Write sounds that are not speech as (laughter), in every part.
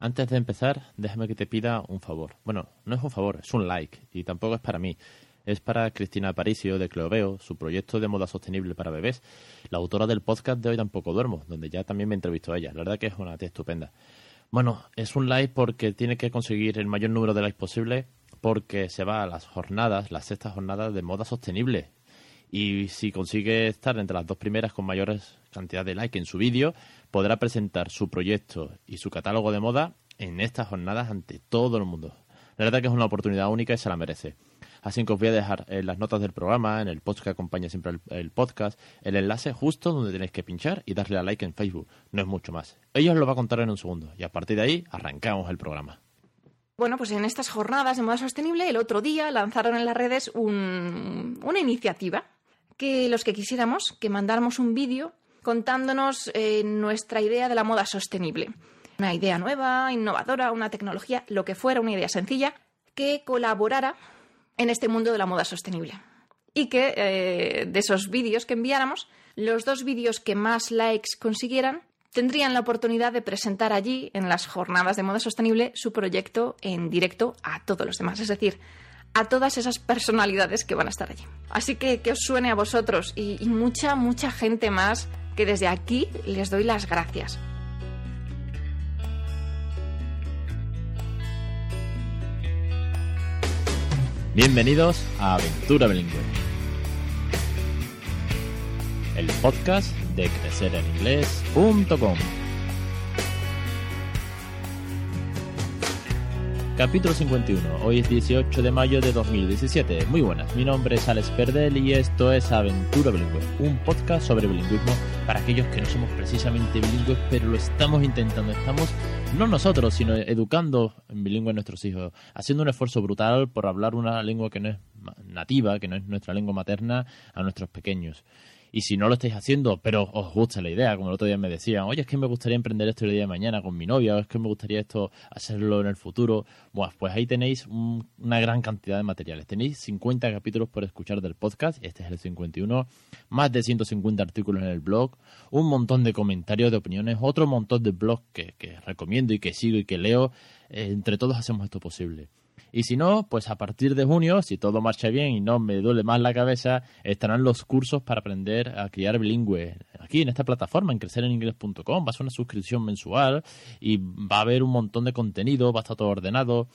Antes de empezar, déjame que te pida un favor. Bueno, no es un favor, es un like, y tampoco es para mí. Es para Cristina Aparicio de Cleoveo, su proyecto de moda sostenible para bebés, la autora del podcast de Hoy Tampoco Duermo, donde ya también me entrevistó a ella. La verdad que es una tía estupenda. Bueno, es un like porque tiene que conseguir el mayor número de likes posible porque se va a las jornadas, las sextas jornadas de moda sostenible. Y si consigue estar entre las dos primeras con mayores cantidad de likes en su vídeo, podrá presentar su proyecto y su catálogo de moda en estas jornadas ante todo el mundo. La verdad que es una oportunidad única y se la merece. Así que os voy a dejar en las notas del programa, en el post que acompaña siempre el, podcast, el enlace justo donde tenéis que pinchar y darle a like en Facebook. No es mucho más. Ella os lo va a contar en un segundo y a partir de ahí arrancamos el programa. Bueno, pues en estas jornadas de moda sostenible, el otro día lanzaron en las redes un, una iniciativa que los que quisiéramos que mandáramos un vídeo contándonos eh, nuestra idea de la moda sostenible. Una idea nueva, innovadora, una tecnología, lo que fuera, una idea sencilla, que colaborara en este mundo de la moda sostenible. Y que eh, de esos vídeos que enviáramos, los dos vídeos que más likes consiguieran tendrían la oportunidad de presentar allí, en las jornadas de moda sostenible, su proyecto en directo a todos los demás. Es decir, a todas esas personalidades que van a estar allí. Así que que os suene a vosotros y, y mucha, mucha gente más que desde aquí les doy las gracias. Bienvenidos a Aventura Bilingüe, el podcast de crecereninglés.com. Capítulo 51. Hoy es 18 de mayo de 2017. Muy buenas, mi nombre es Alex Perdel y esto es Aventura Bilingüe, un podcast sobre bilingüismo para aquellos que no somos precisamente bilingües, pero lo estamos intentando. Estamos, no nosotros, sino educando en bilingüe a nuestros hijos, haciendo un esfuerzo brutal por hablar una lengua que no es nativa, que no es nuestra lengua materna, a nuestros pequeños. Y si no lo estáis haciendo, pero os gusta la idea, como el otro día me decían, oye, es que me gustaría emprender esto el día de mañana con mi novia, o es que me gustaría esto hacerlo en el futuro, bueno, pues ahí tenéis un, una gran cantidad de materiales. Tenéis 50 capítulos por escuchar del podcast, este es el 51, más de 150 artículos en el blog, un montón de comentarios, de opiniones, otro montón de blogs que, que recomiendo y que sigo y que leo. Eh, entre todos hacemos esto posible. Y si no, pues a partir de junio, si todo marcha bien y no me duele más la cabeza, estarán los cursos para aprender a criar bilingüe. Aquí en esta plataforma, en crecereningles.com, va a ser una suscripción mensual y va a haber un montón de contenido, va a estar todo ordenado.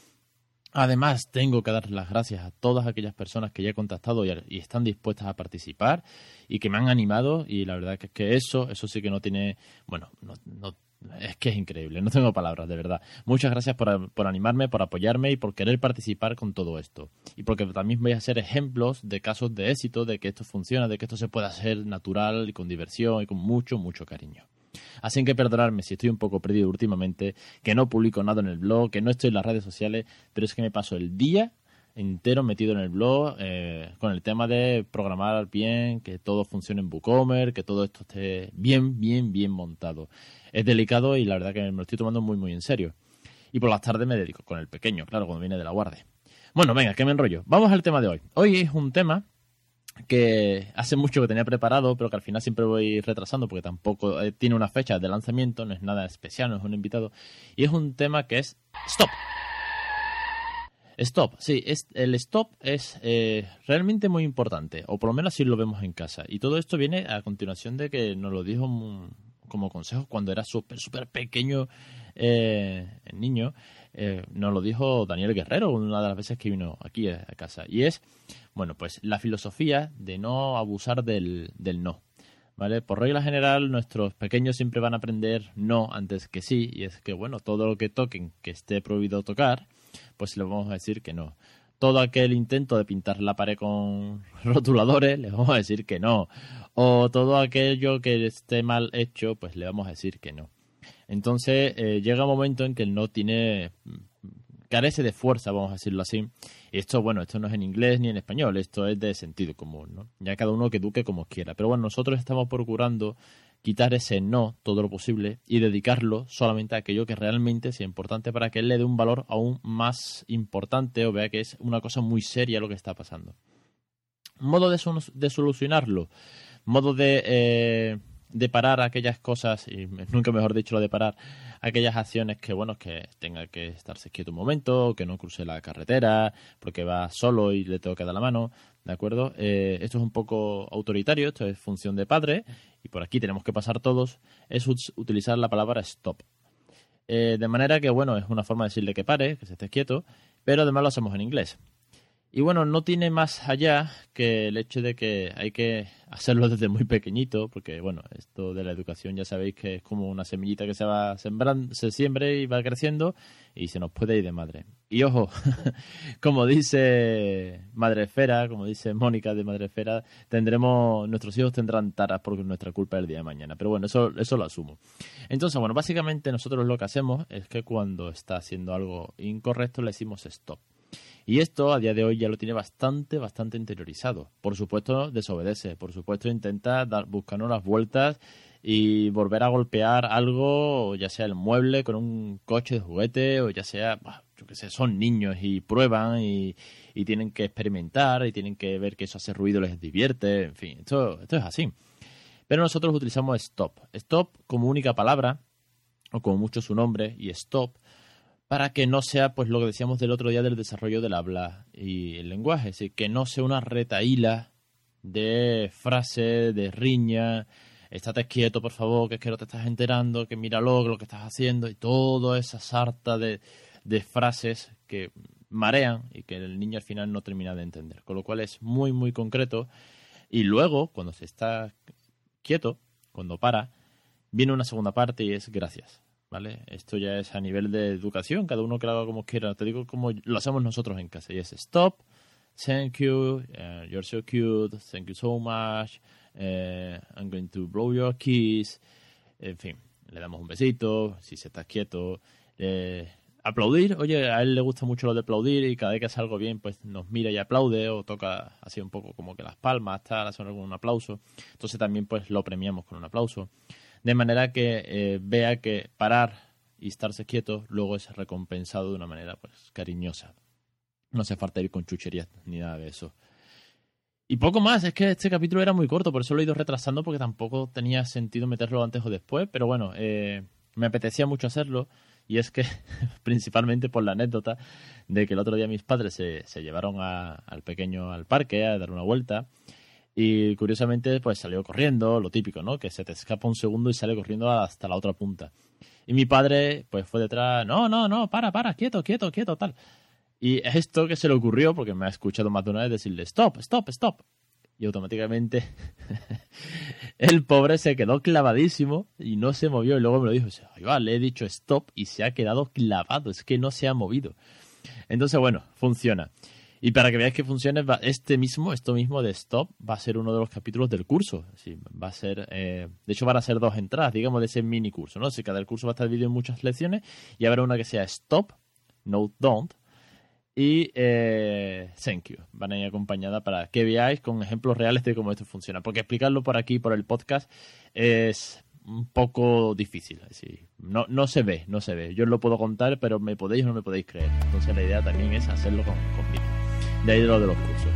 Además, tengo que dar las gracias a todas aquellas personas que ya he contactado y, y, están dispuestas a participar y que me han animado y la verdad que que eso, eso sí que no tiene, bueno, no, no es que es increíble, no tengo palabras, de verdad. Muchas gracias por, por, animarme, por apoyarme y por querer participar con todo esto. Y porque también voy a hacer ejemplos de casos de éxito, de que esto funciona, de que esto se puede hacer natural y con diversión y con mucho, mucho cariño. Así que perdonadme si estoy un poco perdido últimamente, que no publico nada en el blog, que no estoy en las redes sociales, pero es que me paso el día entero metido en el blog eh, con el tema de programar bien, que todo funcione en WooCommerce, que todo esto esté bien, bien, bien montado. Es delicado y la verdad que me lo estoy tomando muy, muy en serio. Y por las tardes me dedico con el pequeño, claro, cuando viene de la guardia. Bueno, venga, que me enrollo. Vamos al tema de hoy. Hoy es un tema que hace mucho que tenía preparado, pero que al final siempre voy retrasando porque tampoco eh, tiene una fecha de lanzamiento, no es nada especial, no es un invitado. Y es un tema que es Stop. Stop, sí, es, el stop es eh, realmente muy importante, o por lo menos así lo vemos en casa. Y todo esto viene a continuación de que nos lo dijo como consejo cuando era súper, súper pequeño eh, niño. Eh, nos lo dijo Daniel Guerrero una de las veces que vino aquí a casa. Y es, bueno, pues la filosofía de no abusar del, del no. ¿Vale? Por regla general, nuestros pequeños siempre van a aprender no antes que sí, y es que, bueno, todo lo que toquen que esté prohibido tocar, pues le vamos a decir que no. Todo aquel intento de pintar la pared con (laughs) rotuladores, le vamos a decir que no. O todo aquello que esté mal hecho, pues le vamos a decir que no. Entonces eh, llega un momento en que el no tiene carece de fuerza, vamos a decirlo así. Esto, bueno, esto no es en inglés ni en español, esto es de sentido común, ¿no? Ya cada uno que eduque como quiera. Pero bueno, nosotros estamos procurando quitar ese no todo lo posible y dedicarlo solamente a aquello que realmente sea importante para que él le dé un valor aún más importante o vea que es una cosa muy seria lo que está pasando. Modo de, solucionarlo, modo de eh, de parar aquellas cosas, y nunca mejor dicho lo de parar, aquellas acciones que, bueno, que tenga que estarse quieto un momento, que no cruce la carretera, porque va solo y le tengo que dar la mano, ¿de acuerdo? Eh, esto es un poco autoritario, esto es función de padre, y por aquí tenemos que pasar todos, es utilizar la palabra stop. Eh, de manera que, bueno, es una forma de decirle que pare, que se esté quieto, pero además lo hacemos en inglés. Y bueno, no tiene más allá que el hecho de que hay que hacerlo desde muy pequeñito, porque bueno, esto de la educación ya sabéis que es como una semillita que se va sembrando, se siembre y va creciendo y se nos puede ir de madre. Y ojo, (laughs) como dice Madre Esfera, como dice Mónica de Madre Esfera, tendremos, nuestros hijos tendrán taras porque nuestra culpa el día de mañana. Pero bueno, eso, eso lo asumo. Entonces, bueno, básicamente nosotros lo que hacemos es que cuando está haciendo algo incorrecto le decimos stop. Y esto a día de hoy ya lo tiene bastante, bastante interiorizado. Por supuesto, desobedece. Por supuesto, intenta dar, buscar unas vueltas y volver a golpear algo, ya sea el mueble con un coche de juguete, o ya sea, yo qué sé, son niños y prueban y, y, tienen que experimentar y tienen que ver que eso hace ruido, les divierte, en fin, esto, esto es así. Pero nosotros utilizamos stop. Stop como única palabra, o como mucho su nombre, y stop para que no sea pues lo que decíamos del otro día del desarrollo del habla y el lenguaje, es que no sea una retaíla de frase, de riña, estate quieto por favor, que es que no te estás enterando, que míralo, lo que estás haciendo y toda esa sarta de, de frases que marean y que el niño al final no termina de entender. Con lo cual es muy, muy concreto. Y luego, cuando se está quieto, cuando para, viene una segunda parte y es gracias. ¿Vale? Esto ya es a nivel de educación, cada uno que lo haga como quiera. Te digo como lo hacemos nosotros en casa. Y es stop, thank you, uh, you're so cute, thank you so much, uh, I'm going to blow your kiss. En fin, le damos un besito, si se está quieto. aplaudir, oye, a él le gusta mucho lo de aplaudir y cada vez que hace algo bien, pues nos mira y aplaude o toca así un poco como que las palmas, tal, hace algún aplauso. Entonces también pues lo premiamos con un aplauso de manera que eh, vea que parar y estarse quieto luego es recompensado de una manera pues cariñosa. No hace falta ir con chucherías ni nada de eso. Y poco más, es que este capítulo era muy corto, por eso lo he ido retrasando porque tampoco tenía sentido meterlo antes o después, pero bueno, eh, me apetecía mucho hacerlo y es que (laughs) principalmente por la anécdota de que el otro día mis padres se, se llevaron al pequeño al parque a dar una vuelta y curiosamente, pues salió corriendo, lo típico, ¿no? Que se te escapa un segundo y sale corriendo hasta la otra punta. Y mi padre, pues fue detrás, no, no, no, para, para, quieto, quieto, quieto, tal. Y es esto que se le ocurrió, porque me ha escuchado más de una vez decirle, stop, stop, stop. Y automáticamente (laughs) el pobre se quedó clavadísimo y no se movió. Y luego me lo dijo, Ay, va, le he dicho stop y se ha quedado clavado, es que no se ha movido. Entonces, bueno, funciona. Y para que veáis que funcione, este mismo, esto mismo de Stop, va a ser uno de los capítulos del curso. Va a ser, eh, de hecho, van a ser dos entradas, digamos, de ese mini curso, ¿no? O cada curso va a estar dividido en muchas lecciones y habrá una que sea Stop, No Don't y eh, Thank You. Van a ir acompañada para que veáis con ejemplos reales de cómo esto funciona. Porque explicarlo por aquí, por el podcast, es un poco difícil. No, no se ve, no se ve. Yo os lo puedo contar, pero me podéis o no me podéis creer. Entonces la idea también es hacerlo con, con de ahí de lo de los cursos.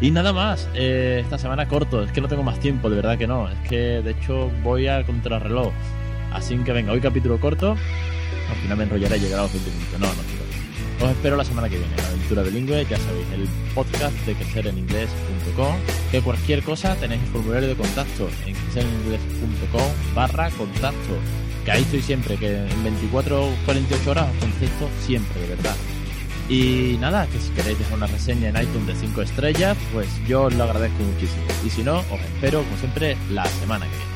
Y nada más, eh, esta semana corto, es que no tengo más tiempo, de verdad que no. Es que de hecho voy a contrarreloj. Así que venga, hoy capítulo corto. Al final me enrollaré y llegará a los 20 minutos. No, no quiero. Os espero la semana que viene, Aventura Bilingüe, ya sabéis, el podcast de crecereninglés.com. Que cualquier cosa tenéis el formulario de contacto en crecereninglés.com barra contacto. Que ahí estoy siempre, que en 24 o 48 horas os contesto siempre, de verdad. Y nada, que si queréis dejar una reseña en iTunes de 5 estrellas, pues yo os lo agradezco muchísimo. Y si no, os espero, como siempre, la semana que viene.